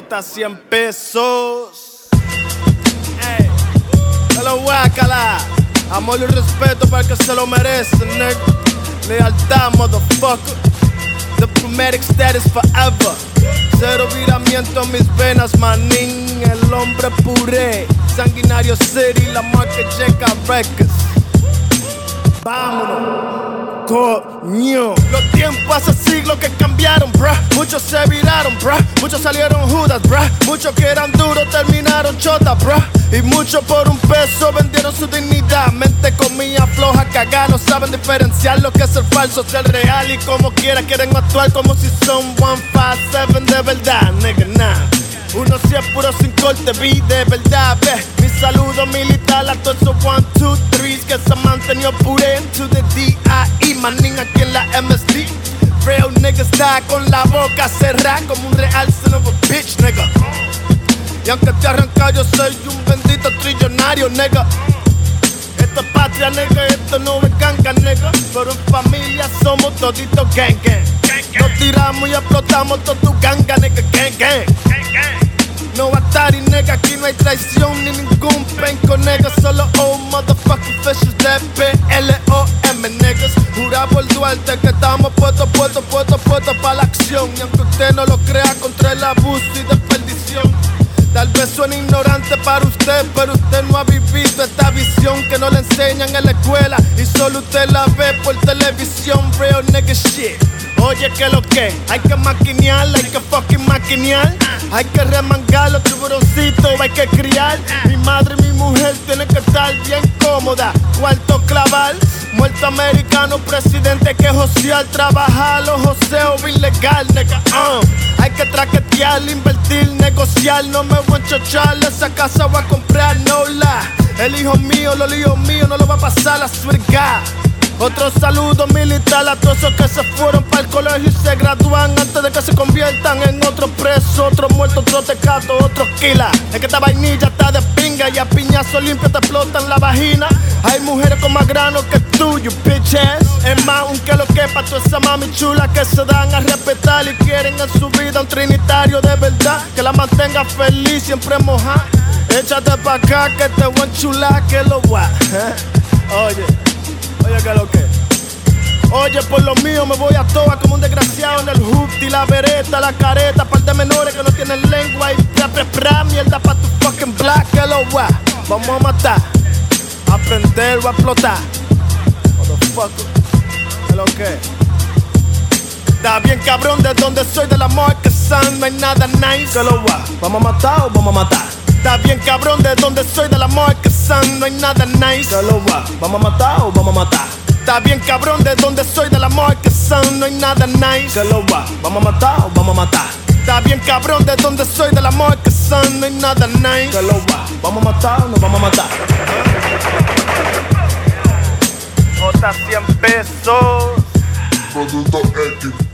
J 100 pesos. Ey, lo guácala. Amor y respeto para el que se lo merece, nigga. Lealtad, motherfucker. Diplomatic status forever. Cero viramiento en mis venas, manín. El hombre puré. Sanguinario City, la marca Checa Records. Vámonos. Coño. Los tiempos hace siglos que cambiaron, bruh. Muchos se viraron, bruh. Muchos salieron judas, bruh. Muchos que eran duros terminaron chotas, bruh. Y muchos por un peso vendieron su dignidad. Mente comía floja, cagada, no saben diferenciar lo que es el falso del real. Y como quiera quieren actuar como si son 157 de verdad, nigga, nah. Uno si es puro sin corte, vi de verdad, ve. Mi saludo militar a todos esos one, two, threes que se han mantenido pure nigga está con la boca cerrada como un real son of a bitch, nigga. Y aunque te arranca, yo soy un bendito trillonario, nigga. Esto es patria, nigga, esto no es ganga, nigga. Pero en familia somos toditos gang, gang. Nos tiramos y explotamos todo tu ganga, nigga, gang, gang. No Atari, nigga, aquí no hay traición ni ningún penco, nigga. Solo oh motherfucking fishes de P-L-O-M, niggas. Jura por Duarte que estamos puestos, puestos, puestos, puestos para la acción. Y aunque usted no lo crea, contra el abuso y desperdición. Tal vez suene ignorante para usted, pero usted no ha vivido esta visión que no le enseñan en la escuela y solo usted la ve por televisión. Real nigga shit. Oye, que lo que hay que maquinear, hay que fucking maquinear, hay que remangar los tiburoncitos, hay que criar. Mi madre y mi mujer tienen que estar bien cómoda. Cuarto claval, muerto americano, presidente que josear, trabajar, los joseos ilegal, nigga. Uh. Hay que traquetear, invertir, negociar, no me voy a enchochar, esa casa voy a comprar, no la. El hijo mío, los hijos míos, no lo va a pasar a svergar. Otro saludo militar a todos esos que se fueron para el colegio y se gradúan antes de que se conviertan en otros presos, otros muertos, otros tecatos, otros kilas. Es que esta vainilla está de pinga y a piñazo limpio te explotan la vagina. Hay mujeres con más grano que tú, you bitches. Es más, un que lo que pa' toda esa mami chula que se dan a respetar y quieren en su vida un trinitario de verdad que la mantenga feliz, siempre moja. Échate pa' acá que te voy a enchular que lo va. Oye. Oye, que lo que. Oye, por lo mío me voy a toa como un desgraciado en el hoopty, la vereta, la careta, par de menores que no tienen lengua y pra, pra, pra, mierda pa' tu fucking que lo va. Vamos a matar, aprender o a explotar. Motherfucker, que lo que. Está bien cabrón de donde soy, de la marca Sun, no hay nada nice. Que lo va. Vamos a matar o vamos a matar. Está bien cabrón de donde soy, de la marca Sun, no hay nada nice. Que lo va. Vamos a matar o vamos a matar. Está bien cabrón de donde soy, de la marca Sun, no hay nada nice. Que lo va. Vamos a matar o vamos a matar. Está bien cabrón de donde soy, de la marca Sun, no hay nada nice. Que lo va. Vamos a matar o nos vamos a matar. J 100 pesos. Producto X.